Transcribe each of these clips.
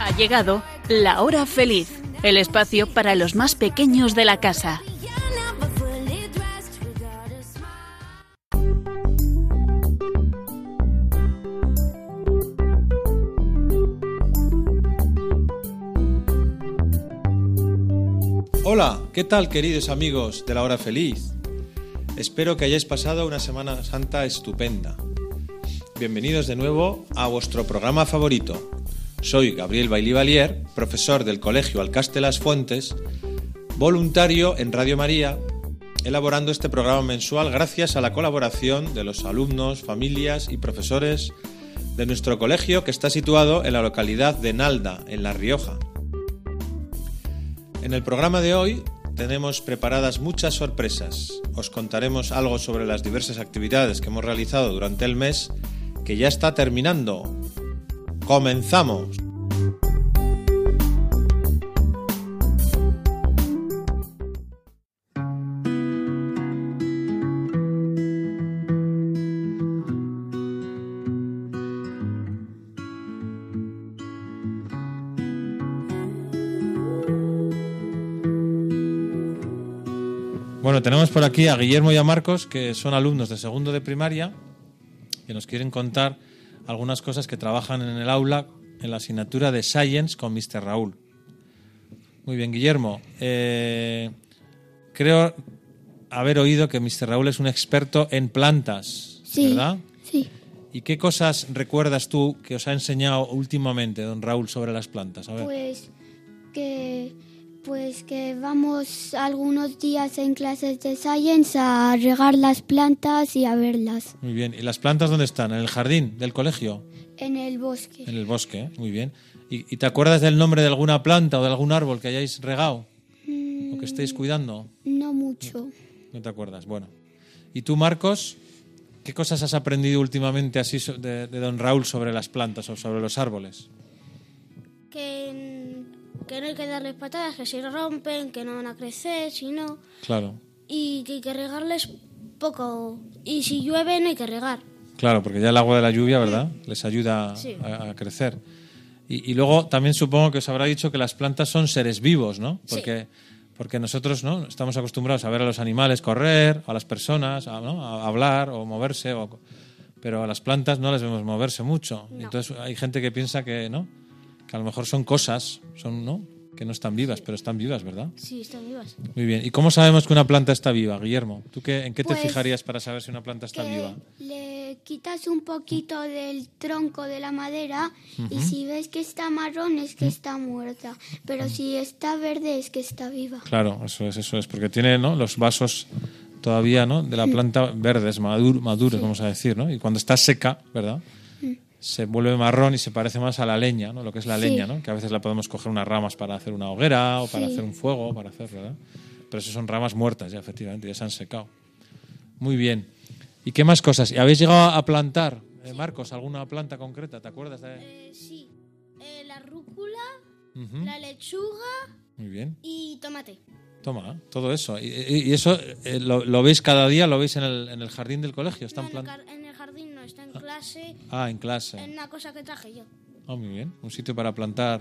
Ha llegado la hora feliz, el espacio para los más pequeños de la casa. Hola, ¿qué tal queridos amigos de la hora feliz? Espero que hayáis pasado una Semana Santa estupenda. Bienvenidos de nuevo a vuestro programa favorito. Soy Gabriel Bailí Valier, profesor del Colegio Alcaste Las Fuentes, voluntario en Radio María, elaborando este programa mensual gracias a la colaboración de los alumnos, familias y profesores de nuestro colegio que está situado en la localidad de Nalda, en La Rioja. En el programa de hoy tenemos preparadas muchas sorpresas. Os contaremos algo sobre las diversas actividades que hemos realizado durante el mes que ya está terminando. ¡Comenzamos! Bueno, tenemos por aquí a Guillermo y a Marcos, que son alumnos de segundo de primaria, que nos quieren contar algunas cosas que trabajan en el aula en la asignatura de Science con Mr. Raúl. Muy bien, Guillermo. eh, creo haber oído que Mr. Raúl es un experto en plantas, Sí. ¿verdad? Sí. ¿Y qué cosas recuerdas tú que os ha enseñado últimamente don Raúl sobre las plantas? A ver. Pues que pues que vamos algunos días en clases de science a regar las plantas y a verlas Muy bien. ¿Y las plantas dónde están? ¿En el jardín del colegio? en el bosque. En el bosque, muy bien. ¿Y, y te acuerdas del nombre de alguna planta o de algún árbol que hayáis regado o que estéis cuidando? No mucho. No te acuerdas. Bueno. ¿Y tú, Marcos? ¿Qué cosas has aprendido últimamente así de, de don Raúl sobre las plantas o sobre los árboles? que, que no hay que darles patadas, que si rompen, que no van a crecer, si no. Claro, Y que hay que regarles poco. Y si llueve, no hay que regar. claro, porque ya el agua de la lluvia, ¿verdad? Les ayuda Sí. a, a crecer. Y, y luego también supongo que os habrá dicho que las plantas son seres vivos, ¿no? Porque, porque nosotros ¿no? estamos acostumbrados a ver a los animales correr, a las personas, a, ¿no? a hablar o moverse, o- pero a las plantas no les vemos moverse mucho. Entonces hay gente que piensa que, ¿no? Que a lo mejor son cosas, son, ¿no? que no están vivas, pero están vivas, ¿verdad? Sí, están vivas. Muy bien. ¿Y cómo sabemos que una planta está viva, Guillermo? ¿Tú qué, en qué te Pues, fijarías para saber si una planta está Que viva? le quitas un poquito del tronco de la madera y si ves que está marrón es que está muerta, pero si está verde es que está viva. Claro, eso es, eso es, porque tiene ¿no? los vasos todavía ¿no? de la planta verdes, madur- maduros, vamos a decir, ¿no? Y cuando está seca, ¿verdad? Se vuelve marrón y se parece más a la leña, ¿no? Lo que es la Sí. leña, ¿no? Que a veces la podemos coger unas ramas para hacer una hoguera o para Sí. hacer un fuego, para hacer, ¿verdad? Pero eso son ramas muertas ya, efectivamente, ya se han secado. Muy bien. ¿Y qué más cosas? ¿Y ¿Habéis llegado a plantar, eh, Marcos, alguna planta concreta? ¿Te acuerdas de...? Eh, sí. Eh, la rúcula, Ujú. la lechuga Muy bien. y tomate. Toma, todo eso. ¿Y, y- y eso eh, lo, lo veis cada día? ¿Lo veis en el, en el jardín del colegio? ¿Están No, está en clase, Ah, en clase. en una cosa que traje yo. Ah, muy bien. Un sitio para plantar.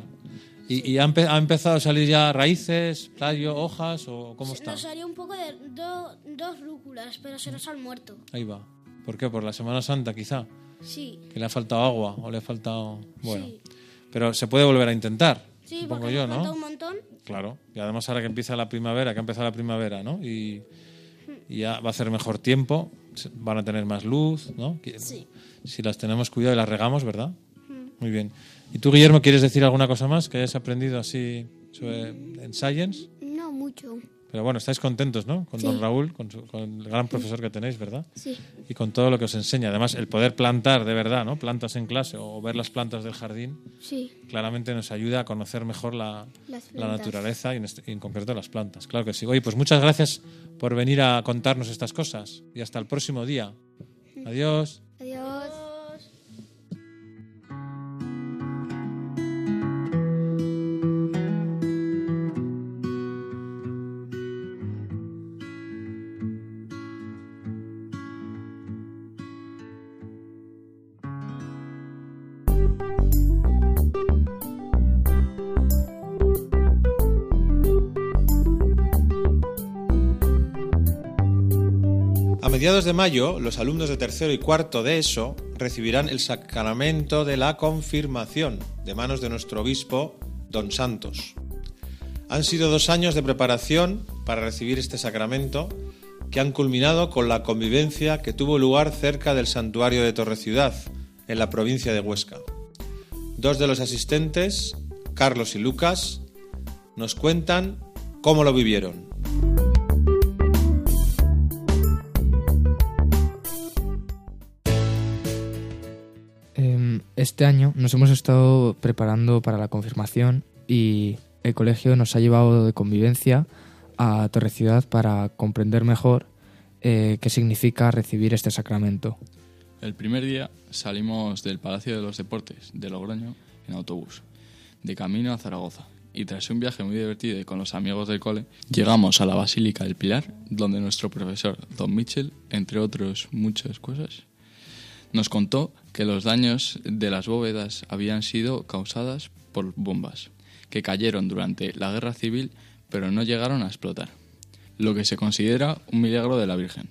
¿Y, y ha, empe- ha empezado a salir ya raíces, tallo, hojas o cómo Se- está? Nos haría un poco de do- dos rúculas, pero se nos han muerto. Ahí va. ¿Por qué? ¿Por la Semana Santa quizá? Sí. Que le ha faltado agua o le ha faltado... Bueno. Sí. Pero se puede volver a intentar, Sí, supongo porque yo, nos ¿no? un montón. Claro. Y además ahora que empieza la primavera, que ha empezado la primavera, ¿no? Y, y ya va a hacer mejor tiempo, van a tener más luz, ¿no? Sí. Si las tenemos cuidado y las regamos, ¿verdad? Muy bien. ¿Y tú, Guillermo, quieres decir alguna cosa más que hayas aprendido así sobre- en Science? No mucho. Pero bueno, estáis contentos, ¿no? Con don. Raúl, con, su- con el gran profesor que tenéis, ¿verdad? Sí. Y con todo lo que os enseña. Además, el poder plantar de verdad, ¿no? Plantas en clase o ver las plantas del jardín, Sí. claramente nos ayuda a conocer mejor la, la naturaleza y en, este- y en concreto las plantas. Claro que sí. Oye, pues muchas gracias por venir a contarnos estas cosas. Y hasta el próximo día. Adiós. Adiós. Mediados de mayo, los alumnos de tercero y cuarto de ESO recibirán el sacramento de la confirmación de manos de nuestro obispo, don Santos. Han sido dos años de preparación para recibir este sacramento que han culminado con la convivencia que tuvo lugar cerca del santuario de Torreciudad, en la provincia de Huesca. Dos de los asistentes, Carlos y Lucas, nos cuentan cómo lo vivieron. Este año nos hemos estado preparando para la confirmación y el colegio nos ha llevado de convivencia a Torre Ciudad para comprender mejor eh, qué significa recibir este sacramento. El primer día salimos del Palacio de los Deportes de Logroño en autobús, de camino a Zaragoza. Y tras un viaje muy divertido con los amigos del cole, llegamos a la Basílica del Pilar, donde nuestro profesor, Don Mitchell, entre otros muchas cosas, nos contó que los daños de las bóvedas habían sido causadas por bombas, que cayeron durante la guerra civil pero no llegaron a explotar, lo que se considera un milagro de la Virgen.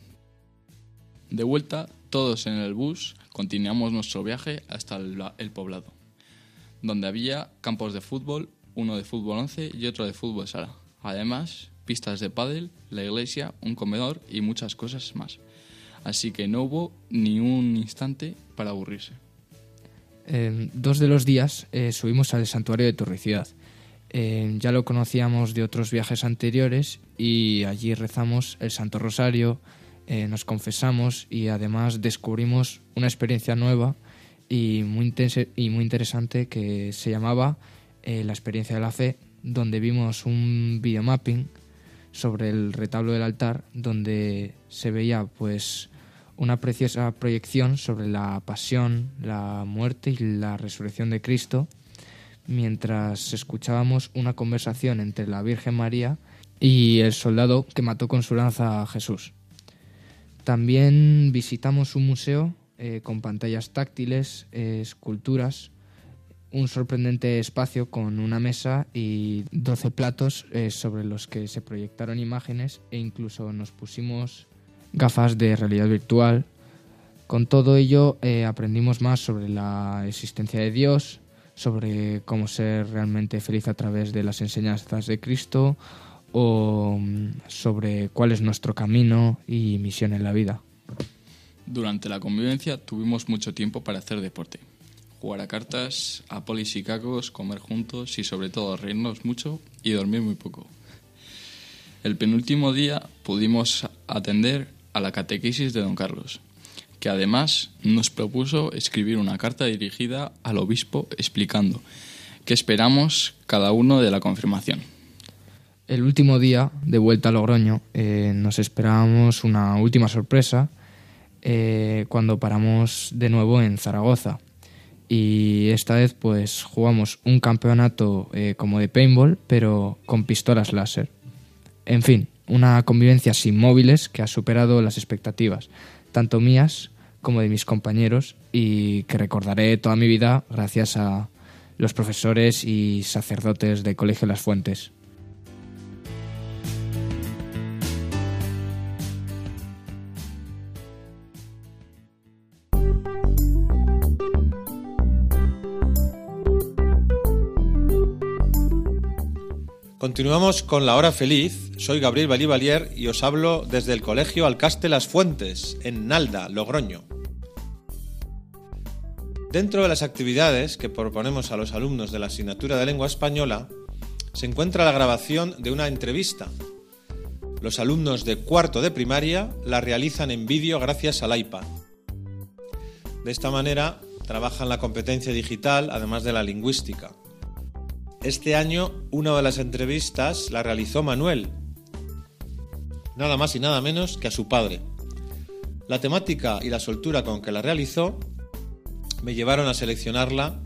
De vuelta, todos en el bus continuamos nuestro viaje hasta el, poblado, donde había campos de fútbol, uno de fútbol 11 y otro de fútbol sala. Además, pistas de pádel, la iglesia, un comedor y muchas cosas más. Así que no hubo ni un instante para aburrirse. Dos de los días eh, subimos al santuario de Torricidad. Eh, ya lo conocíamos de otros viajes anteriores y allí rezamos el Santo Rosario, eh, nos confesamos y además descubrimos una experiencia nueva y muy, y muy interesante que se llamaba la experiencia de la fe, donde vimos un videomapping sobre el retablo del altar, donde se veía pues una preciosa proyección sobre la pasión, la muerte y la resurrección de Cristo, mientras escuchábamos una conversación entre la Virgen María y el soldado que mató con su lanza a Jesús. También visitamos un museo eh, con pantallas táctiles, eh, esculturas, un sorprendente espacio con una mesa y 12 platos eh, sobre los que se proyectaron imágenes e incluso nos pusimos gafas de realidad virtual. Con todo ello eh, aprendimos más sobre la existencia de Dios, sobre cómo ser realmente feliz a través de las enseñanzas de Cristo o mm, sobre cuál es nuestro camino y misión en la vida. Durante la convivencia tuvimos mucho tiempo para hacer deporte, jugar a cartas, a polis y cacos, comer juntos y sobre todo reírnos mucho y dormir muy poco. El penúltimo día pudimos atender a la catequesis de don Carlos, que además nos propuso escribir una carta dirigida al obispo explicando qué esperamos cada uno de la confirmación. El último día, de vuelta a Logroño, eh, nos esperábamos una última sorpresa eh, cuando paramos de nuevo en Zaragoza. Y esta vez pues jugamos un campeonato eh, como de paintball, pero con pistolas láser. En fin, una convivencia sin móviles que ha superado las expectativas, tanto mías como de mis compañeros, y que recordaré toda mi vida gracias a los profesores y sacerdotes de Colegio Las Fuentes. Continuamos con la hora feliz. Soy Gabriel Balivalier y os hablo desde el Colegio Alcaste Las Fuentes, en Nalda, Logroño. Dentro de las actividades que proponemos a los alumnos de la asignatura de lengua española, se encuentra la grabación de una entrevista. Los alumnos de cuarto de primaria la realizan en vídeo gracias al iPad. De esta manera trabajan la competencia digital, además de la lingüística. Este año una de las entrevistas la realizó Manuel, nada más y nada menos que a su padre. La temática y la soltura con que la realizó me llevaron a seleccionarla,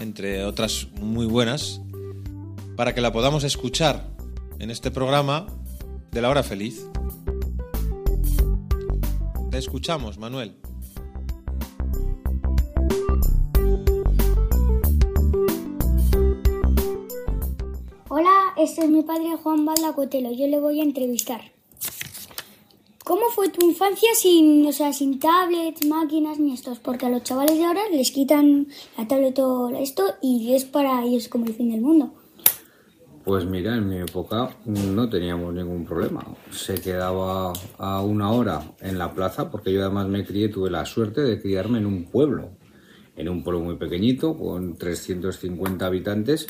entre otras muy buenas, para que la podamos escuchar en este programa de la hora feliz. Te escuchamos, Manuel. Este es mi padre Juan Balda Cotelo. Yo le voy a entrevistar. ¿Cómo fue tu infancia sin, o sea, sin tablets, máquinas ni estos? Porque a los chavales de ahora les quitan la tablet o esto y es para ellos como el fin del mundo. Pues mira, en mi época no teníamos ningún problema. Se quedaba a una hora en la plaza, porque yo además me crié, tuve la suerte de criarme en un pueblo, en un pueblo muy pequeñito, con 350 habitantes,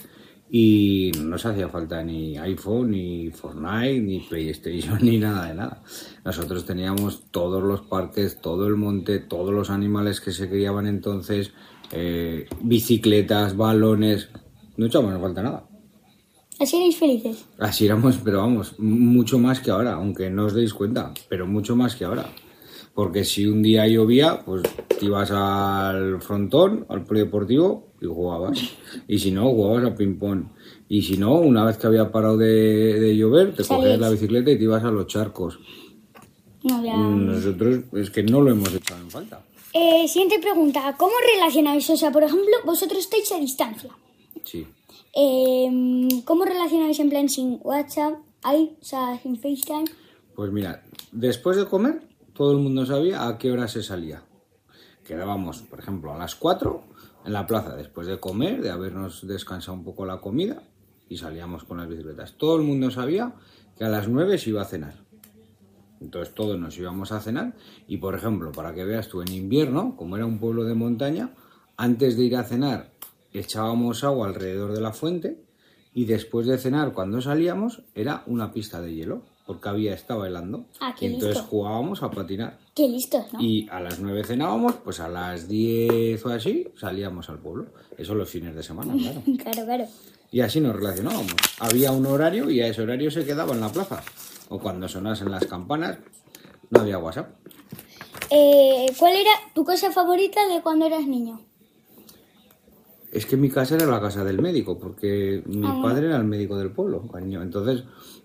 y no nos hacía falta ni iPhone, ni Fortnite, ni PlayStation, ni nada de nada. Nosotros teníamos todos los parques, todo el monte, todos los animales que se criaban entonces, eh, bicicletas, balones, no echábamos falta nada. Así erais felices. Así éramos, pero vamos, mucho más que ahora, aunque no os deis cuenta, pero mucho más que ahora. Porque si un día llovía, pues te ibas al frontón, al polideportivo y jugabas. Y si no, jugabas al ping-pong. Y si no, una vez que había parado de, de llover, te cogías la bicicleta y te ibas a los charcos. No había... Nosotros es que no lo hemos echado en falta. Eh, siguiente pregunta. ¿Cómo relacionáis? O sea, por ejemplo, vosotros estáis a distancia. Sí. Eh, ¿Cómo relacionáis en plan sin WhatsApp, hay, o sea, sin FaceTime? Pues mira, después de comer, todo el mundo sabía a qué hora se salía. Quedábamos, por ejemplo, a las 4 en la plaza después de comer, de habernos descansado un poco la comida y salíamos con las bicicletas. Todo el mundo sabía que a las 9 se iba a cenar. Entonces todos nos íbamos a cenar y, por ejemplo, para que veas tú, en invierno, como era un pueblo de montaña, antes de ir a cenar echábamos agua alrededor de la fuente y después de cenar, cuando salíamos, era una pista de hielo, porque había estado helando. Ah, qué y entonces listo. jugábamos a patinar. Qué listos, ¿no? Y a las 9 cenábamos, pues a las 10 o así salíamos al pueblo. Eso los fines de semana, claro. Claro, claro. Y así nos relacionábamos. Había un horario y a ese horario se quedaba en la plaza. O cuando sonasen las campanas, no había WhatsApp. Eh, ¿Cuál era tu cosa favorita de cuando eras niño? Es que mi casa era la casa del médico, porque mi Ah, padre era el médico del pueblo, cariño. Entonces,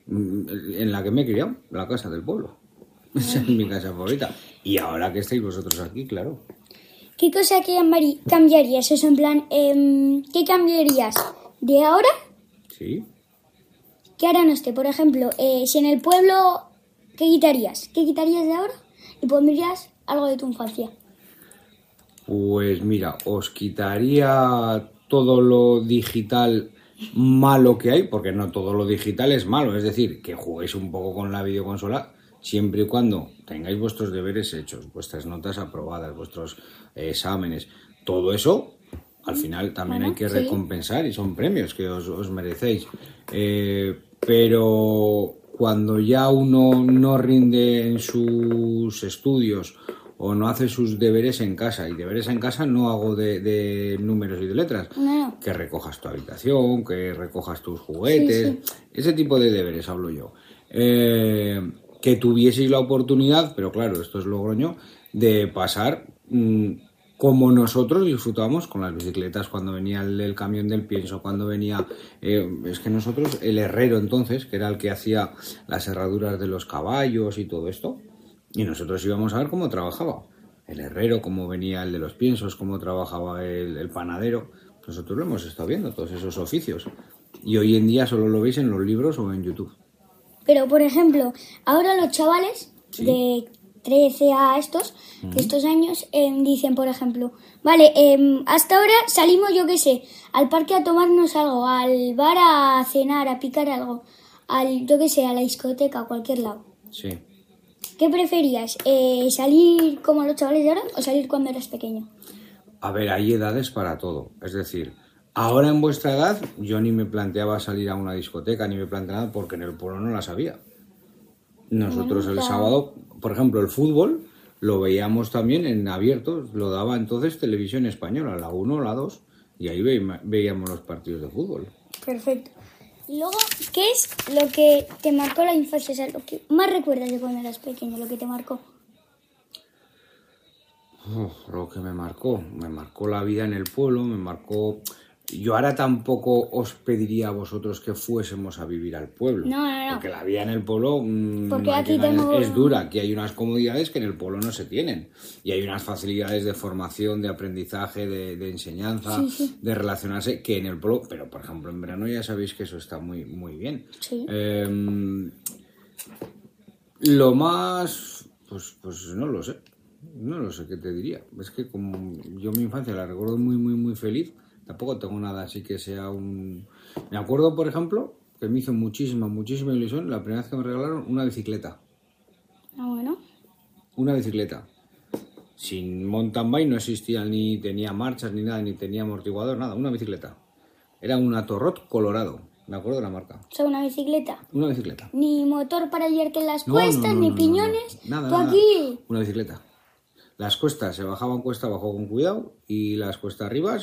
en la que me he criado, la casa del pueblo. Esa es mi casa favorita. Y ahora que estáis vosotros aquí, claro. ¿Qué cosa que cambiarías? Eso en plan, em, ¿qué cambiarías de ahora Sí. que ahora no esté? Por ejemplo, eh, si en el pueblo, ¿qué quitarías? ¿Qué quitarías de ahora? Y pondrías algo de tu infancia. Pues mira, os quitaría todo lo digital malo que hay, porque no todo lo digital es malo, es decir, que juguéis un poco con la videoconsola siempre y cuando tengáis vuestros deberes hechos, vuestras notas aprobadas, vuestros exámenes, todo eso al final también hay que sí. recompensar y son premios que os, os merecéis. Eh, pero cuando ya uno no rinde en sus estudios o no hace sus deberes en casa, y deberes en casa no hago de, de números y de letras, No. que recojas tu habitación, que recojas tus juguetes, ese tipo de deberes hablo yo. Eh, que tuvieseis la oportunidad, pero claro, esto es Logroño, de pasar mm, como nosotros disfrutábamos con las bicicletas cuando venía el, el camión del pienso, cuando venía... eh, es que nosotros, el herrero entonces, que era el que hacía las herraduras de los caballos y todo esto, y nosotros íbamos a ver cómo trabajaba. El herrero, cómo venía el de los piensos, cómo trabajaba el, el panadero. Nosotros lo hemos estado viendo, todos esos oficios. Y hoy en día solo lo veis en los libros o en YouTube. Pero, por ejemplo, ahora los chavales de 13 a estos, de estos años, em, dicen, por ejemplo, vale, em, hasta ahora salimos, yo qué sé, al parque a tomarnos algo, al bar a cenar, a picar algo, al, yo qué sé, a la discoteca, a cualquier lado. Sí. ¿Qué preferías? Eh, ¿Salir como los chavales de ahora o salir cuando eras pequeño? A ver, hay edades para todo. Es decir, ahora en vuestra edad yo ni me planteaba salir a una discoteca, ni me planteaba nada porque en el pueblo no las había. Nosotros el claro. sábado, por ejemplo, el fútbol lo veíamos también en abiertos, lo daba entonces televisión española, la 1 o la 2, y ahí ve- veíamos los partidos de fútbol. Perfecto. Luego, ¿qué es lo que te marcó la infancia? Lo que más recuerdas de cuando eras pequeño, lo que te marcó. Lo que me marcó, me marcó la vida en el pueblo, me marcó... Yo ahora tampoco os pediría a vosotros que fuésemos a vivir al pueblo. No, no, no. Porque la vida en el pueblo mm, Porque aquí tengo- es dura. Aquí hay unas comodidades que en el pueblo no se tienen. Y hay unas facilidades de formación, de aprendizaje, de, de enseñanza, de relacionarse, que en el pueblo... Pero, por ejemplo, en verano ya sabéis que eso está muy, muy bien. Sí. Em, lo más Pues, pues no lo sé. No lo sé qué te diría. Es que como yo mi infancia la recuerdo muy, muy, muy feliz, tampoco tengo nada así que sea un... Me acuerdo, por ejemplo, que me hizo muchísima, muchísima ilusión la primera vez que me regalaron una bicicleta. Ah, bueno. Una bicicleta. Sin mountain bike no existía ni tenía marchas ni nada, ni tenía amortiguador, nada. Una bicicleta. Era una Torrot Colorado. Me acuerdo de la marca. O sea, una bicicleta. Una bicicleta. Ni motor para llevarte en las No, cuestas, no, ni no, piñones. Nada, Tú nada. aquí. Una bicicleta. Las cuestas se bajaban cuesta abajo con cuidado y las cuestas arriba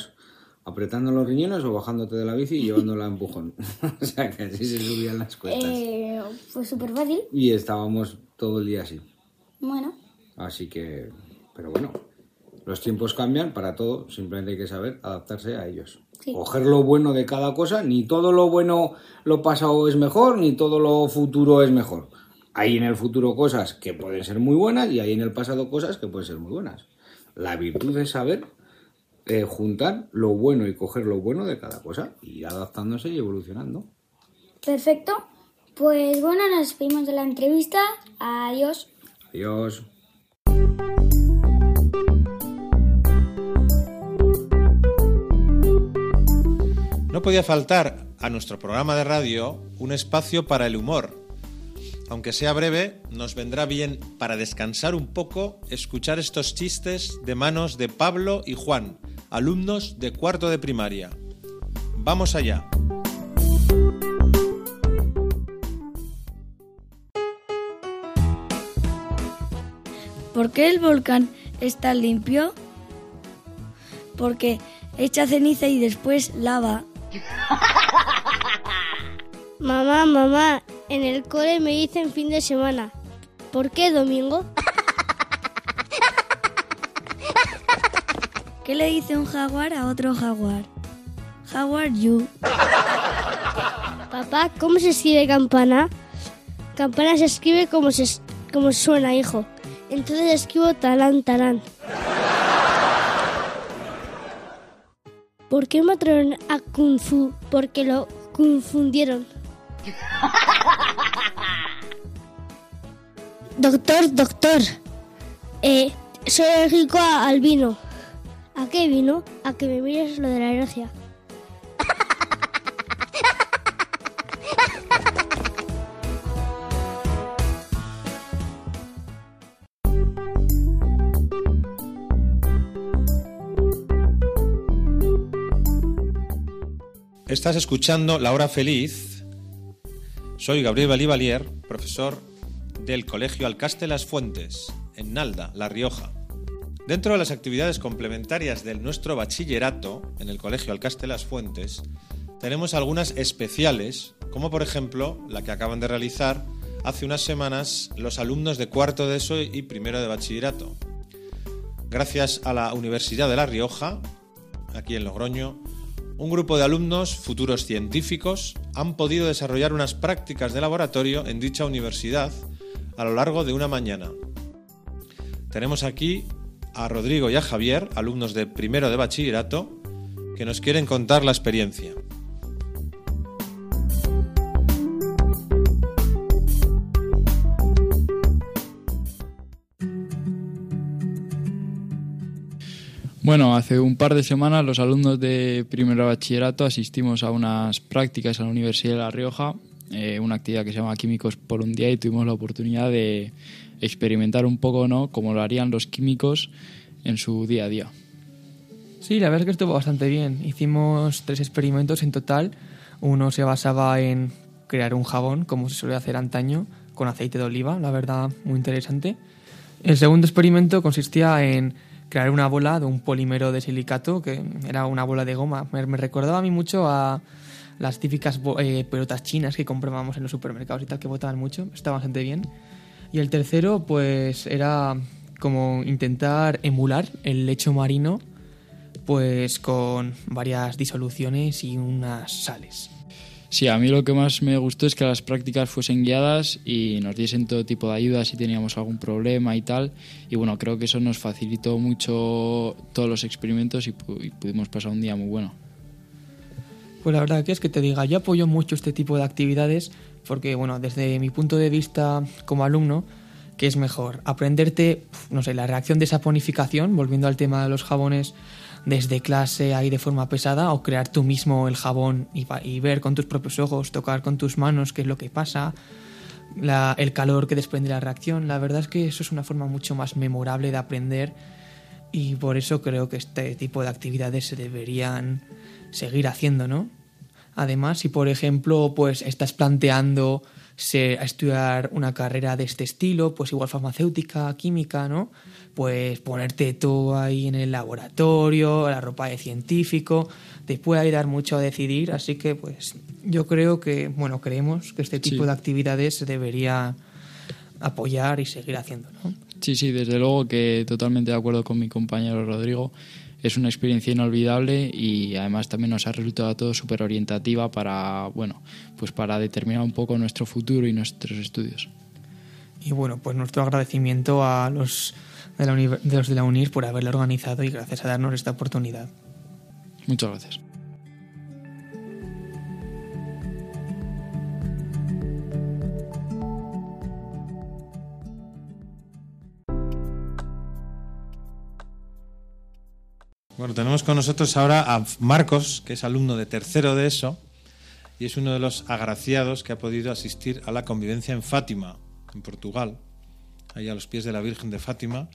apretando los riñones o bajándote de la bici y llevándola a empujón. o sea que así se subían las cuestas. Eh, fue súper fácil. Y estábamos todo el día así. Bueno, Así que, pero bueno, los tiempos cambian para todo, simplemente hay que saber adaptarse a ellos. Sí. Coger lo bueno de cada cosa, ni todo lo bueno lo pasado es mejor, ni todo lo futuro es mejor. Hay en el futuro cosas que pueden ser muy buenas y hay en el pasado cosas que pueden ser muy buenas. La virtud es saber eh, juntar lo bueno y coger lo bueno de cada cosa y ir adaptándose y evolucionando. perfecto. Pues bueno, nos despedimos de la entrevista. Adiós. Adiós. No podía faltar a nuestro programa de radio un espacio para el humor. Aunque sea breve, nos vendrá bien para descansar un poco escuchar estos chistes de manos de Pablo y Juan, alumnos de cuarto de primaria. Vamos allá. ¿Por qué el volcán está limpio? Porque echa ceniza y después lava. Mamá, mamá, en el cole me dicen fin de semana. ¿Por qué domingo? ¿Qué le dice un jaguar a otro jaguar? Jaguar you. Papá, ¿cómo se escribe campana? Campana se escribe como, se, como suena, hijo. Entonces escribo talán, talán. ¿Por qué mataron a Kung Fu? Porque lo confundieron. Doctor, doctor. Eh, soy alérgico al vino. ¿A qué vino? A que me mires lo de la alergia. Estás escuchando La Hora Feliz. Soy Gabriel Balivalier, profesor del Colegio Alcaste Las Fuentes, en Nalda, La Rioja. Dentro de las actividades complementarias de nuestro bachillerato en el Colegio Alcaste Las Fuentes, tenemos algunas especiales, como por ejemplo la que acaban de realizar hace unas semanas los alumnos de cuarto de ESO y primero de bachillerato. Gracias a la Universidad de La Rioja, aquí en Logroño, un grupo de alumnos, futuros científicos, han podido desarrollar unas prácticas de laboratorio en dicha universidad a lo largo de una mañana. Tenemos aquí a Rodrigo y a Javier, alumnos de primero de bachillerato, que nos quieren contar la experiencia. Bueno, hace un par de semanas los alumnos de primero de bachillerato asistimos a unas prácticas en la Universidad de La Rioja, eh, una actividad que se llama Químicos por un día y tuvimos la oportunidad de experimentar un poco, ¿no?, como lo harían los químicos en su día a día. Sí, la verdad es que estuvo bastante bien. Hicimos tres experimentos en total. Uno se basaba en crear un jabón, como se suele hacer antaño, con aceite de oliva, la verdad, muy interesante. El segundo experimento consistía en crear una bola de un polímero de silicato, que era una bola de goma. Me, me recordaba a mí mucho a las típicas eh, pelotas chinas que comprábamos en los supermercados y tal, que botaban mucho. Estaba bastante bien. Y el tercero, pues, era como intentar emular el lecho marino pues con varias disoluciones y unas sales. Sí, a mí lo que más me gustó es que las prácticas fuesen guiadas y nos diesen todo tipo de ayuda si teníamos algún problema y tal. Y bueno, creo que eso nos facilitó mucho todos los experimentos y, pu- y pudimos pasar un día muy bueno. Pues la verdad que es que te diga, yo apoyo mucho este tipo de actividades porque, bueno, desde mi punto de vista como alumno, ¿qué es mejor? ¿Aprenderte, no sé, la reacción de saponificación, volviendo al tema de los jabones desde clase ahí de forma pesada, o crear tú mismo el jabón y, ver con tus propios ojos, tocar con tus manos qué es lo que pasa, el calor que desprende la reacción? La verdad es que eso es una forma mucho más memorable de aprender y por eso creo que este tipo de actividades se deberían seguir haciendo, ¿no? Además, si por ejemplo, pues estás planteando estudiar una carrera de este estilo, pues igual farmacéutica, química, ¿no? Pues ponerte todo ahí en el laboratorio, la ropa de científico, te puede ayudar mucho a decidir, así que pues yo creo que, bueno, creemos que este tipo Sí. de actividades se debería apoyar y seguir haciendo, ¿no? Sí, sí, desde luego que totalmente de acuerdo con mi compañero Rodrigo. Es una experiencia inolvidable y además también nos ha resultado a todos súper orientativa para, bueno, pues para determinar un poco nuestro futuro y nuestros estudios. Y bueno, pues nuestro agradecimiento a los de la, de los de la UNIR por haberla organizado y gracias a darnos esta oportunidad. Muchas gracias. Bueno, tenemos con nosotros ahora a Marcos, que es alumno de tercero de ESO y es uno de los agraciados que ha podido asistir a la convivencia en Fátima, en Portugal, ahí a los pies de la Virgen de Fátima,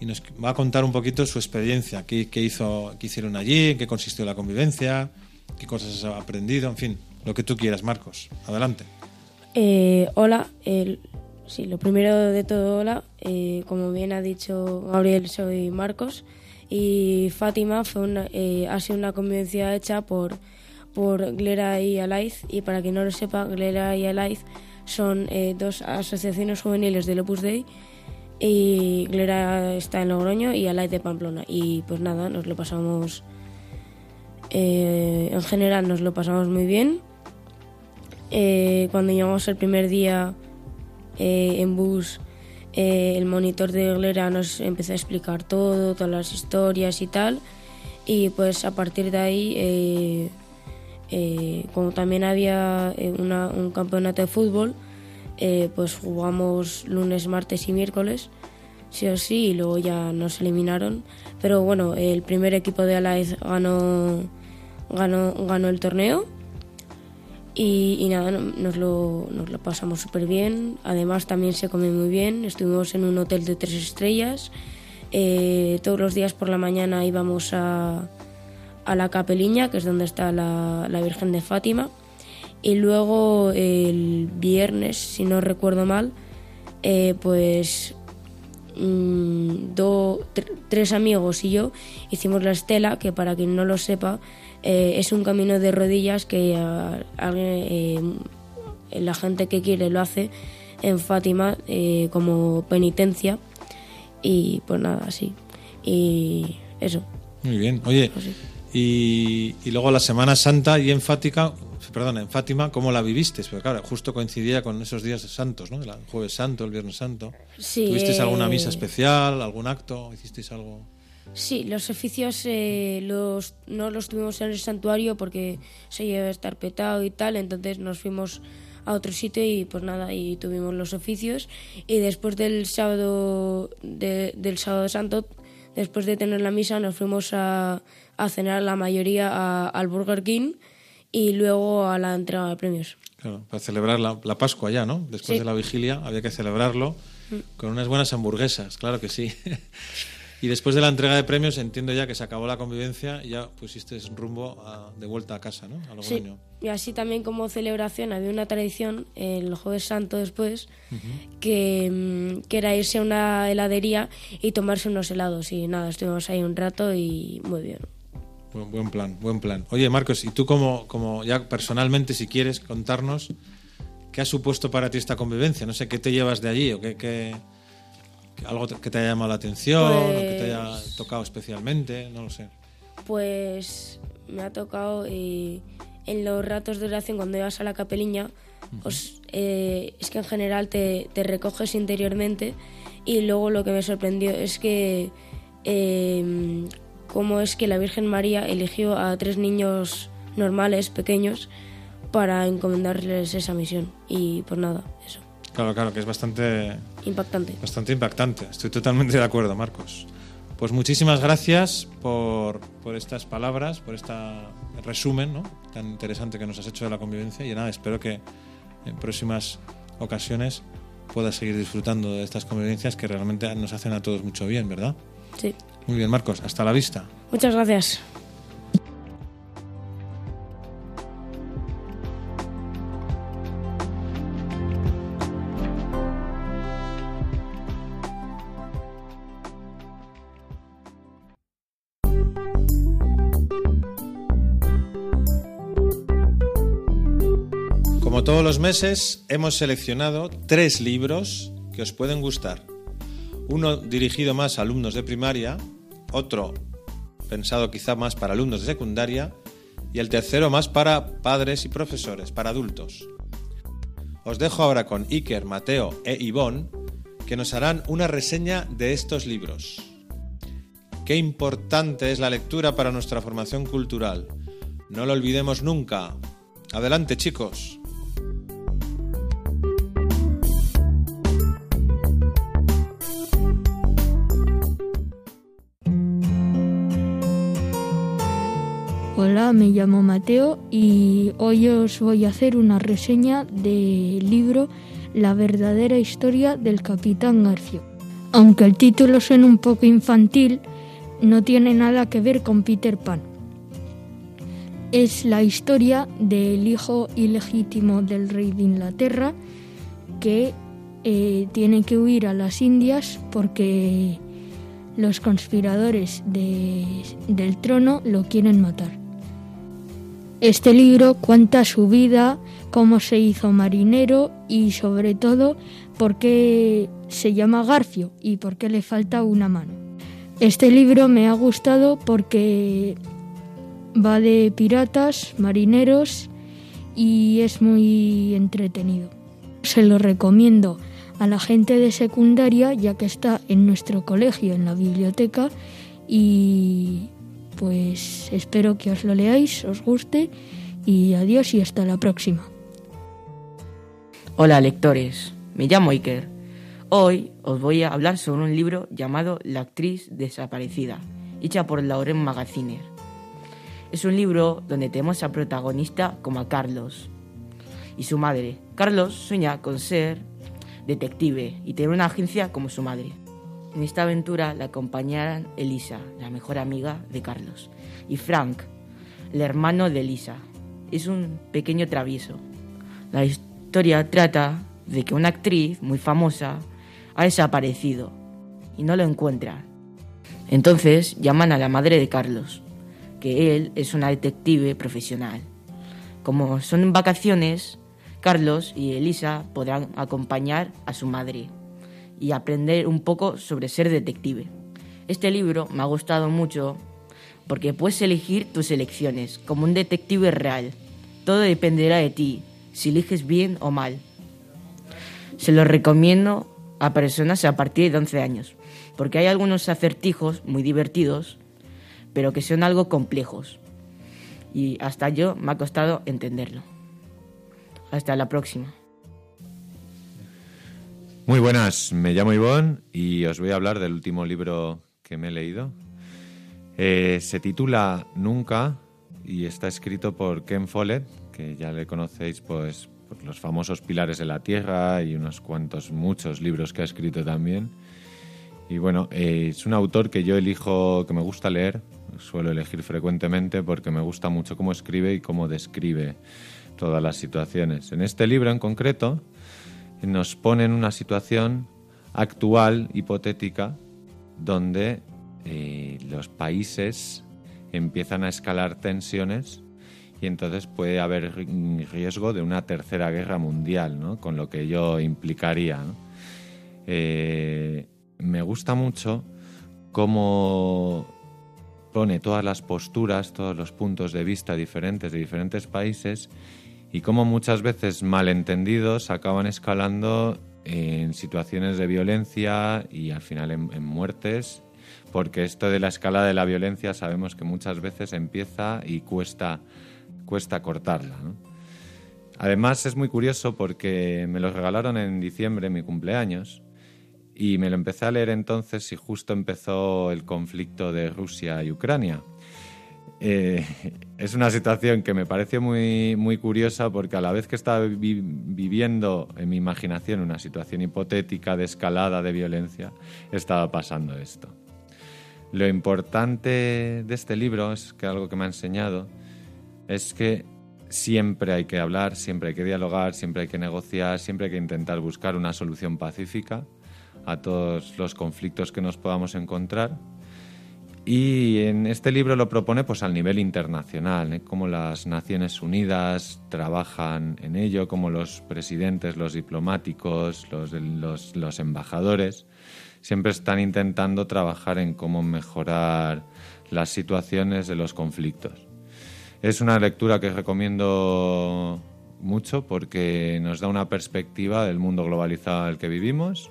y nos va a contar un poquito su experiencia, qué, hizo, qué hicieron allí, en qué consistió la convivencia, qué cosas ha aprendido, en fin, lo que tú quieras, Marcos. Adelante. Eh, hola, sí, lo primero de todo, hola. Eh, como bien ha dicho Gabriel, soy Marcos y Fátima fue una, eh, ha sido una convivencia hecha por, por Glera y Alaiz y para quien no lo sepa, Glera y Alaiz son eh, dos asociaciones juveniles del Opus Dei y Glera está en Logroño y Alaiz de Pamplona. Y pues nada, nos lo pasamos eh, en general nos lo pasamos muy bien. Cuando llegamos el primer día en bus, eh, el monitor de Glera nos empezó a explicar todo, todas las historias y tal. Y pues a partir de ahí, eh, eh, como también había eh, una- un campeonato de fútbol, pues jugamos lunes, martes y miércoles, sí o sí, y luego ya nos eliminaron. Pero bueno, el primer equipo de Alaiz ganó, ganó, ganó el torneo. Y, nada, no- nos lo, pasamos súper bien. Además, también se come muy bien. Estuvimos en un hotel de tres estrellas. Eh, todos los días por la mañana íbamos a, a la capeliña, que es donde está la, la Virgen de Fátima. Y luego el viernes, si no recuerdo mal, eh, pues mm, tres amigos y yo hicimos la estela, que para quien no lo sepa, eh, es un camino de rodillas que ah, alguien, eh, la gente que quiere lo hace en Fátima eh, como penitencia. Y pues nada, así. Y eso. Muy bien. Oye, Pues y, y luego la Semana Santa y en Fátima, perdón, en Fátima, ¿cómo la viviste? Porque claro, justo coincidía con esos días santos, ¿no? El jueves santo, el viernes santo. Sí, ¿Tuvisteis alguna eh, misa especial, algún acto? ¿Hicisteis algo? Sí, los oficios eh, los, no los tuvimos en el santuario porque se iba a estar petado y tal, entonces nos fuimos a otro sitio y pues nada, y tuvimos los oficios y después del sábado de- del sábado santo, después de tener la misa, nos fuimos a, a cenar la mayoría a- al Burger King y luego a la entrega de premios. Claro, para celebrar la, la Pascua ya, ¿no? Después Sí. de la vigilia había que celebrarlo con unas buenas hamburguesas, claro que sí. y después de la entrega de premios entiendo ya que se acabó la convivencia y ya pusiste rumbo a- de vuelta a casa, ¿no? A Sí, y así también como celebración había una tradición el jueves santo después que, mm, que era irse a una heladería y tomarse unos helados y nada, estuvimos ahí un rato y muy bien. Buen, buen plan, buen plan. Oye, Marcos, y tú como, como ya personalmente, si quieres contarnos, ¿qué ha supuesto para ti esta convivencia? No sé, ¿qué te llevas de allí o qué- qué- algo que te haya llamado la atención o que te haya Pues- tocado especialmente? No lo sé. Pues me ha tocado eh, en los ratos de oración cuando ibas a la capeliña, os- eh, es que en general te, te recoges interiormente y luego lo que me sorprendió es que eh, cómo es que la Virgen María eligió a tres niños normales, pequeños, para encomendarles esa misión. Y pues nada, eso. Claro, claro, que es bastante, impactante. bastante impactante. Estoy totalmente de acuerdo, Marcos. Pues muchísimas gracias por, por estas palabras, por este resumen ¿no? tan interesante que nos has hecho de la convivencia y nada, espero que en próximas ocasiones puedas seguir disfrutando de estas convivencias que realmente nos hacen a todos mucho bien, ¿verdad? Sí. Muy bien, Marcos, hasta la vista. Muchas gracias. Los meses, hemos seleccionado tres libros que os pueden gustar. Uno dirigido más a alumnos de primaria, otro pensado quizá más para alumnos de secundaria y el tercero más para padres y profesores, para adultos. Os dejo ahora con Iker, Mateo e Ivonne, que nos harán una reseña de estos libros. Qué importante es la lectura para nuestra formación cultural. No lo olvidemos nunca. Adelante, chicos. Hola, me llamo Mateo y hoy os voy a hacer una reseña del libro La verdadera historia del capitán Garfio. Aunque el título suena un poco infantil, no tiene nada que ver con Peter Pan. Es la historia del hijo ilegítimo del rey de Inglaterra que eh, tiene que huir a las Indias porque los conspiradores de- del trono lo quieren matar. Este libro cuenta su vida, cómo se hizo marinero y sobre todo por qué se llama Garfio y por qué le falta una mano. Este libro me ha gustado porque va de piratas, marineros y es muy entretenido. Se lo recomiendo a la gente de secundaria ya que está en nuestro colegio, en la biblioteca y pues espero que os lo leáis, os guste y adiós y hasta la próxima. Hola lectores, me llamo Iker. Hoy os voy a hablar sobre un libro llamado La actriz desaparecida, hecha por Lauren Magaziner. Es un libro donde tenemos a protagonista como a Carlos y su madre. Carlos sueña con ser detective y tener una agencia como su madre. En esta aventura la acompañarán Elisa, la mejor amiga de Carlos, y Frank, el hermano de Elisa. Es un pequeño travieso. La historia trata de que una actriz muy famosa ha desaparecido y no lo encuentra. Entonces llaman a la madre de Carlos, que él es una detective profesional. Como son vacaciones, Carlos y Elisa podrán acompañar a su madre y aprender un poco sobre ser detective. Este libro me ha gustado mucho porque puedes elegir tus elecciones como un detective real. Todo dependerá de ti, si eliges bien o mal. Se lo recomiendo a personas a partir de 11 años, porque hay algunos acertijos muy divertidos, pero que son algo complejos. Y hasta yo me ha costado entenderlo. Hasta la próxima. Muy buenas, me llamo Ivonne y os voy a hablar del último libro que me he leído. Eh, se titula Nunca y está escrito por Ken Follett, que ya le conocéis pues, por los famosos Pilares de la Tierra y unos cuantos, muchos libros que ha escrito también. Y bueno, eh, es un autor que yo elijo, que me gusta leer, suelo elegir frecuentemente porque me gusta mucho cómo escribe y cómo describe todas las situaciones. En este libro en concreto nos pone en una situación actual, hipotética, donde eh, los países empiezan a escalar tensiones y entonces puede haber ri- riesgo de una tercera guerra mundial, ¿no? con lo que ello implicaría. Eh, me gusta mucho cómo pone todas las posturas, todos los puntos de vista diferentes de diferentes países y cómo muchas veces malentendidos acaban escalando en situaciones de violencia y al final en, muertes, porque esto de la escala de la violencia sabemos que muchas veces empieza y cuesta, cuesta cortarla. Además es muy curioso porque me lo regalaron en diciembre, mi cumpleaños, y me lo empecé a leer entonces y justo empezó el conflicto de Rusia y Ucrania. Eh, es una situación que me pareció muy, muy curiosa porque a la vez que estaba vi- viviendo en mi imaginación una situación hipotética de escalada de violencia, estaba pasando esto. Lo importante de este libro es que algo que me ha enseñado es que siempre hay que hablar, siempre hay que dialogar, siempre hay que negociar, siempre hay que intentar buscar una solución pacífica a todos los conflictos que nos podamos encontrar. Y en este libro lo propone pues al nivel internacional, ¿eh? cómo las Naciones Unidas trabajan en ello, cómo los presidentes, los diplomáticos, los, los, los embajadores siempre están intentando trabajar en cómo mejorar las situaciones de los conflictos. Es una lectura que recomiendo mucho porque nos da una perspectiva del mundo globalizado en el que vivimos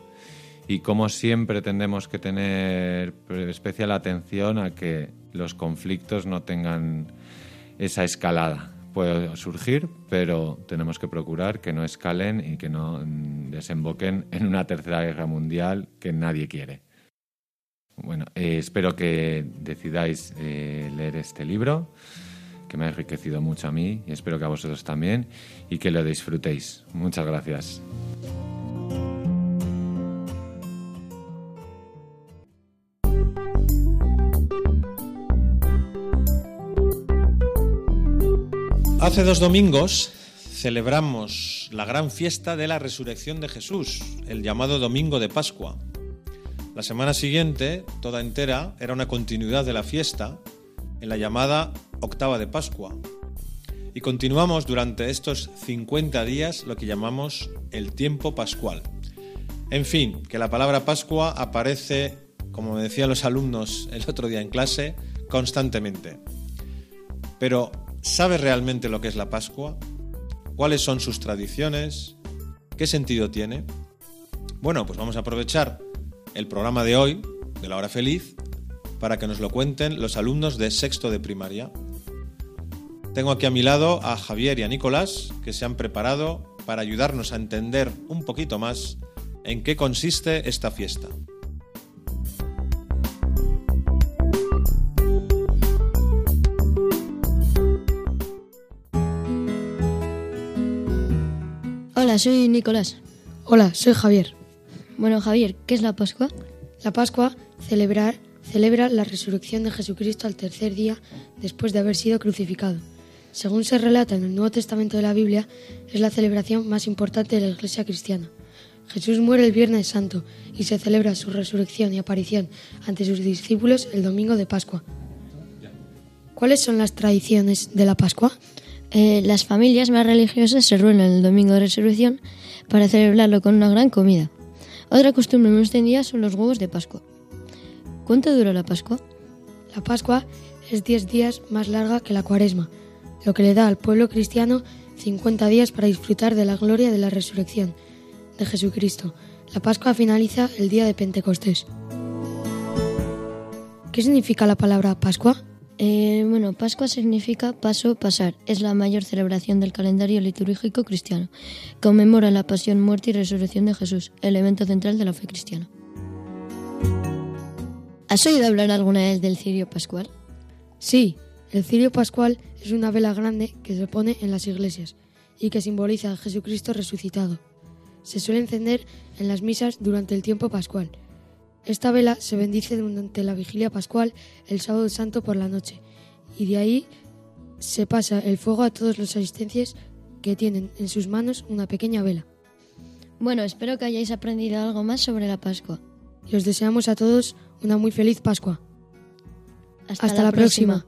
y como siempre tendremos que tener especial atención a que los conflictos no tengan esa escalada. Puede surgir, pero tenemos que procurar que no escalen y que no mm, desemboquen en una tercera guerra mundial que nadie quiere. Bueno, eh, espero que decidáis eh, leer este libro, que me ha enriquecido mucho a mí y espero que a vosotros también y que lo disfrutéis. Muchas gracias. Hace dos domingos celebramos la gran fiesta de la resurrección de Jesús, el llamado Domingo de Pascua. La semana siguiente, toda entera, era una continuidad de la fiesta en la llamada Octava de Pascua. Y continuamos durante estos 50 días lo que llamamos el tiempo pascual. En fin, que la palabra Pascua aparece, como me decían los alumnos el otro día en clase, constantemente. Pero, ¿sabes realmente lo que es la Pascua? ¿Cuáles son sus tradiciones? ¿Qué sentido tiene? Bueno, pues vamos a aprovechar el programa de hoy, de la hora feliz, para que nos lo cuenten los alumnos de sexto de primaria. Tengo aquí a mi lado a Javier y a Nicolás, que se han preparado para ayudarnos a entender un poquito más en qué consiste esta fiesta. Hola, soy Nicolás. Hola, soy Javier. Bueno, Javier, ¿qué es la Pascua? La Pascua celebrar, celebra la resurrección de Jesucristo al tercer día después de haber sido crucificado. Según se relata en el Nuevo Testamento de la Biblia, es la celebración más importante de la Iglesia cristiana. Jesús muere el Viernes Santo y se celebra su resurrección y aparición ante sus discípulos el domingo de Pascua. ¿Cuáles son las tradiciones de la Pascua? Eh, las familias más religiosas se reúnen el domingo de resurrección para celebrarlo con una gran comida. Otra costumbre muy extendida son los huevos de Pascua. ¿Cuánto dura la Pascua? La Pascua es 10 días más larga que la Cuaresma, lo que le da al pueblo cristiano 50 días para disfrutar de la gloria de la resurrección de Jesucristo. La Pascua finaliza el día de Pentecostés. ¿Qué significa la palabra Pascua? Eh, bueno, Pascua significa paso, pasar. Es la mayor celebración del calendario litúrgico cristiano. Conmemora la pasión, muerte y resurrección de Jesús, elemento central de la fe cristiana. ¿Has oído hablar alguna vez del cirio pascual? Sí, el cirio pascual es una vela grande que se pone en las iglesias y que simboliza a Jesucristo resucitado. Se suele encender en las misas durante el tiempo pascual. Esta vela se bendice durante la vigilia pascual el sábado santo por la noche y de ahí se pasa el fuego a todos los asistentes que tienen en sus manos una pequeña vela. Bueno, espero que hayáis aprendido algo más sobre la Pascua. Y os deseamos a todos una muy feliz Pascua. Hasta, Hasta la, próxima.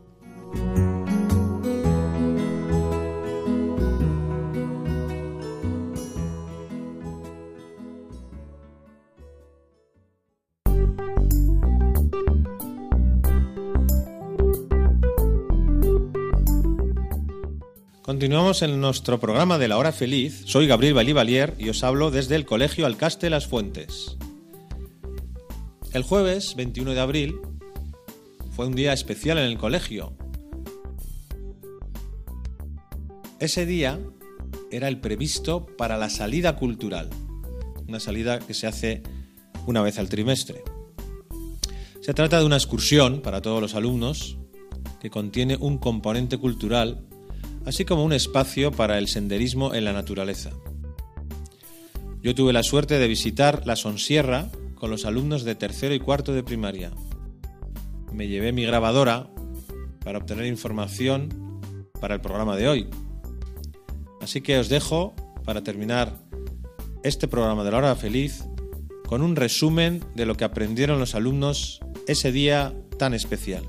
Continuamos en nuestro programa de la hora feliz. Soy Gabriel Balivalier y os hablo desde el Colegio Alcaste Las Fuentes. El jueves 21 de abril fue un día especial en el colegio. Ese día era el previsto para la salida cultural, una salida que se hace una vez al trimestre. Se trata de una excursión para todos los alumnos que contiene un componente cultural, así como un espacio para el senderismo en la naturaleza. Yo tuve la suerte de visitar la Sonsierra con los alumnos de tercero y cuarto de primaria. Me llevé mi grabadora para obtener información para el programa de hoy. Así que os dejo para terminar este programa de la hora feliz con un resumen de lo que aprendieron los alumnos ese día tan especial.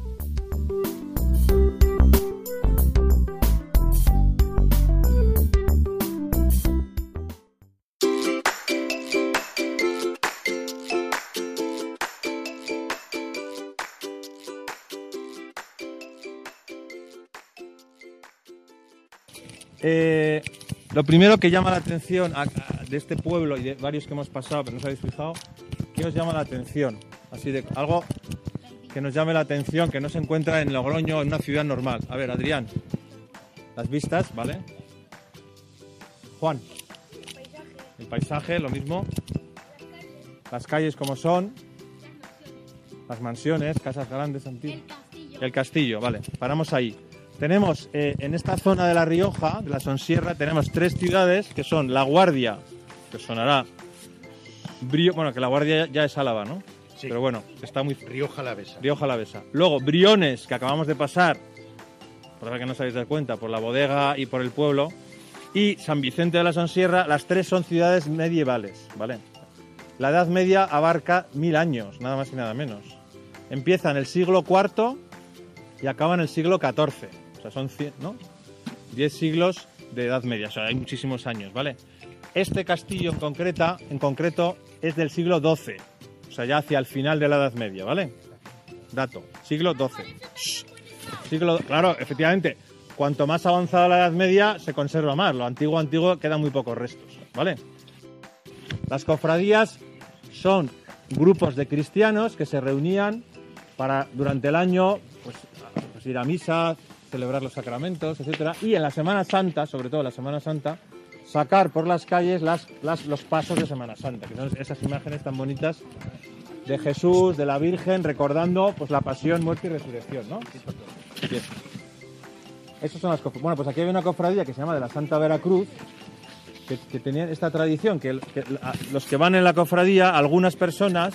Lo primero que llama la atención a- a- de este pueblo y de varios que hemos pasado, pero no os habéis fijado, ¿qué os llama la atención? Así de algo que nos llame la atención, que no se encuentra en Logroño, en una ciudad normal. A ver, Adrián, las vistas, ¿vale? Juan, el paisaje, lo mismo. Las calles como son, las mansiones, casas grandes, antiguas. El castillo, vale, paramos ahí. Tenemos eh, en esta zona de La Rioja, de la Sonsierra, tenemos tres ciudades que son La Guardia, que sonará. Brio, bueno, que La Guardia ya es Álava, ¿no? Sí. Pero bueno, está muy. Rioja Alavesa. Rioja Alavesa. Luego, Briones, que acabamos de pasar, por que no os habéis dado cuenta, por la bodega y por el pueblo. Y San Vicente de la Sonsierra, las tres son ciudades medievales, ¿vale? La Edad Media abarca mil años, nada más y nada menos. Empieza en el siglo IV y acaba en el siglo XIV. O sea, son cien- ¿no? 10 siglos de Edad Media, o sea, hay muchísimos años, ¿vale? Este castillo en, concreta, en concreto es del siglo XII, o sea, ya hacia el final de la Edad Media, ¿vale? Dato, siglo XII. Siglo, claro, efectivamente, cuanto más avanzada la Edad Media, se conserva más. Lo antiguo, antiguo, quedan muy pocos restos, ¿vale? Las cofradías son grupos de cristianos que se reunían para durante el año pues, pues ir a misa, celebrar los sacramentos, etcétera, y en la Semana Santa, sobre todo la Semana Santa, sacar por las calles las, los pasos de Semana Santa, que son esas imágenes tan bonitas de Jesús, de la Virgen, recordando pues la pasión, muerte y resurrección, ¿no? Bien. Son las. Bueno, pues aquí hay una cofradía que se llama de la Santa Veracruz, que, que tenían esta tradición, que, los que van en la cofradía, algunas personas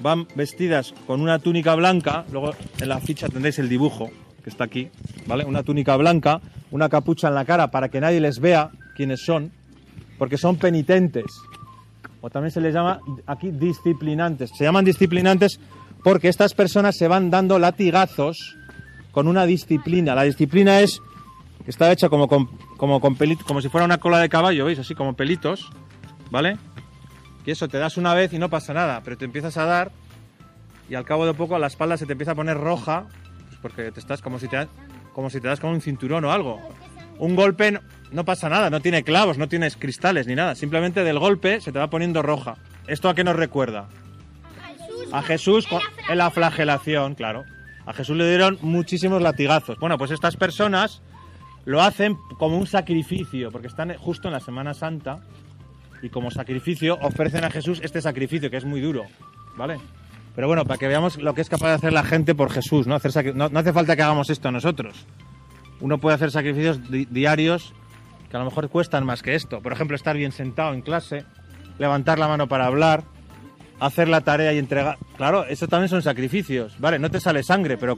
van vestidas con una túnica blanca, luego en la ficha tendréis el dibujo que está aquí, ¿vale? Una túnica blanca, una capucha en la cara para que nadie les vea quiénes son, porque son penitentes. O también se les llama aquí disciplinantes. Se llaman disciplinantes porque estas personas se van dando latigazos con una disciplina. La disciplina es está hecha como como con pelitos, como si fuera una cola de caballo, ¿veis? Así como pelitos, ¿vale? Y eso te das una vez y no pasa nada, pero te empiezas a dar y al cabo de poco la espalda se te empieza a poner roja, porque te estás como si te, como si te das con un cinturón o algo. Un golpe no, no pasa nada, no tiene clavos, no tienes cristales ni nada, simplemente del golpe se te va poniendo roja. ¿Esto a qué nos recuerda? A Jesús en la flagelación, claro. A Jesús le dieron muchísimos latigazos. Bueno, pues estas personas lo hacen como un sacrificio, porque están justo en la Semana Santa y como sacrificio ofrecen a Jesús este sacrificio que es muy duro, ¿vale? Pero bueno, para que veamos lo que es capaz de hacer la gente por Jesús, ¿no? Hace falta que hagamos esto nosotros. Uno puede hacer sacrificios di- diarios que a lo mejor cuestan más que esto. Por ejemplo, estar bien sentado en clase, levantar la mano para hablar, hacer la tarea y entregar. Claro, eso también son sacrificios, ¿vale? No te sale sangre, pero,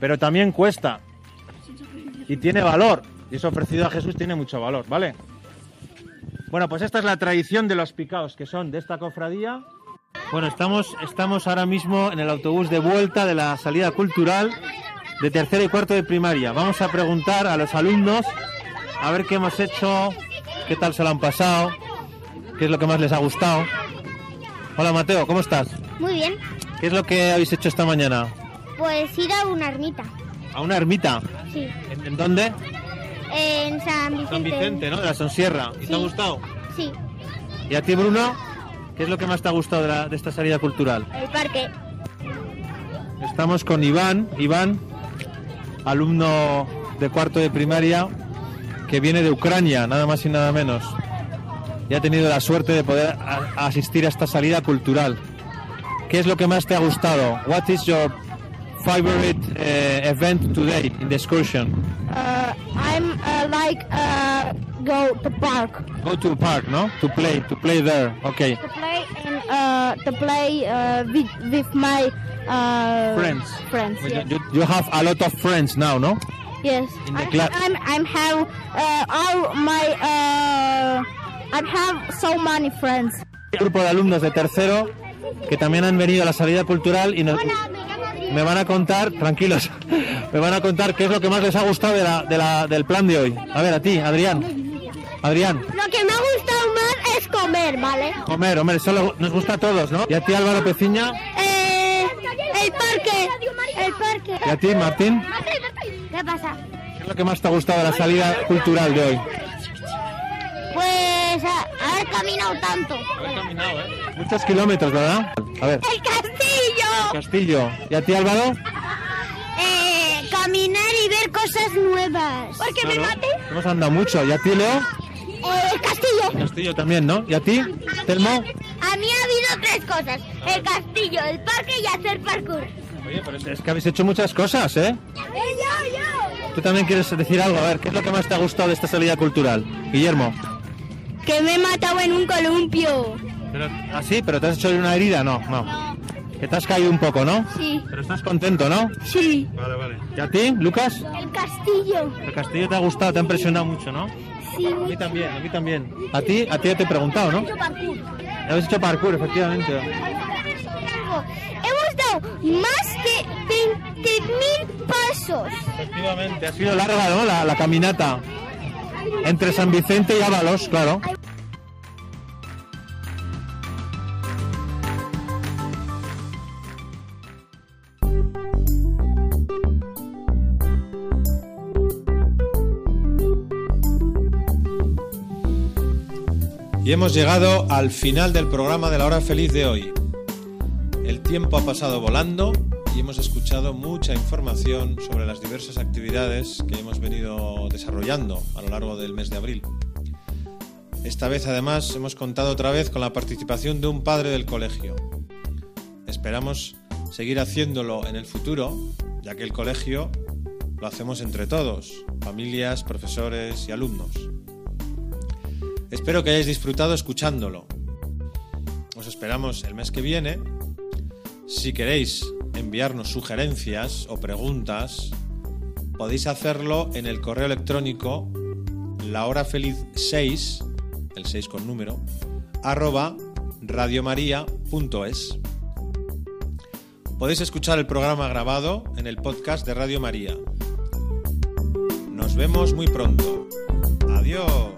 pero también cuesta. Y tiene valor. Y eso ofrecido a Jesús tiene mucho valor, ¿vale? Bueno, pues esta es la tradición de los picaos, que son de esta cofradía. Bueno, estamos, estamos ahora mismo en el autobús de vuelta de la salida cultural de tercero y cuarto de primaria. Vamos a preguntar a los alumnos a ver qué hemos hecho, qué tal se lo han pasado, qué es lo que más les ha gustado. Hola Mateo, ¿cómo estás? Muy bien. ¿Qué es lo que habéis hecho esta mañana? Pues ir a una ermita. A una ermita. Sí. ¿En, en dónde? En San Vicente. San Vicente, ¿no? De la Sonsierra. ¿Y te ha gustado? Sí. ¿Y a ti, Bruno? ¿Qué es lo que más te ha gustado de, la- de esta salida cultural? El parque. Estamos con Iván, Iván, alumno de cuarto de primaria, que viene de Ucrania, nada más y nada menos. Y ha tenido la suerte de poder a- asistir a esta salida cultural. ¿Qué es lo que más te ha gustado? What is your favorite eh, event today in the excursion? Uh, I'm uh, like uh, go to park Go to park, no? To play, to play there. Okay. to play and uh, to play uh, with with my uh, Friends. Friends. You, Yes. you, you have a lot of friends now, no? yes. In the I'm, I'm I'm have uh, all my uh, I have so many friends. Grupo de alumnos de tercero que también han venido a la salida cultural y nos, me van a contar, tranquilos, me van a contar qué es lo que más les ha gustado de la, de la- del plan de hoy. A ver, a ti, Adrián. Adrián, Lo que me ha gustado más es comer, ¿vale? comer, hombre, eso lo- nos gusta a todos, ¿no? Y a ti, Álvaro Peciña, Eh, el parque. El parque. y a ti, Martín, ¿Qué pasa? ¿qué es lo que más te ha gustado de la salida cultural de hoy? Pues a- haber caminado tanto. Muchos kilómetros, ¿verdad? A ver, ¡El castillo! Castillo. ¿Y a ti, Álvaro? Eh, caminar y ver cosas nuevas. ¿Por qué me Claro. mate? Hemos andado mucho. ¿Y a ti, Leo? Eh, el castillo. Castillo también, ¿no? ¿Y a ti, Telmo? A mí ha habido tres cosas. El castillo, el parque y hacer parkour. Oye, pero es que habéis hecho muchas cosas, ¿eh? yo, yo! Tú también quieres decir algo. A ver, ¿qué es lo que más te ha gustado de esta salida cultural? Guillermo. Que me he matado en un columpio. Pero, ¿Ah, sí? ¿Pero te has hecho una herida? No, no. Que te has caído un poco, ¿no? Sí. Pero estás contento, ¿no? Sí. Vale, vale. ¿Y a ti, Lucas? El castillo. El castillo te ha gustado, te ha impresionado mucho, ¿no? Sí. A mí también, a mí también. A ti, a ti ya te he preguntado, ¿no? parkour. Habéis hecho parkour, efectivamente. Hemos dado más de 20.000 pasos. Efectivamente, ha sido larga, ¿no? La, la caminata. Entre San Vicente y Ábalos, claro. Y hemos llegado al final del programa de la hora feliz de hoy. El tiempo ha pasado volando y hemos escuchado mucha información sobre las diversas actividades que hemos venido desarrollando a lo largo del mes de abril. Esta vez además hemos contado otra vez con la participación de un padre del colegio. Esperamos seguir haciéndolo en el futuro, ya que el colegio lo hacemos entre todos, familias, profesores y alumnos. Espero que hayáis disfrutado escuchándolo. Os esperamos el mes que viene. Si queréis enviarnos sugerencias o preguntas, podéis hacerlo en el correo electrónico lahorafeliz6, el 6 con número, arroba radiomaria.es. Podéis escuchar el programa grabado en el podcast de Radio María. Nos vemos muy pronto. Adiós.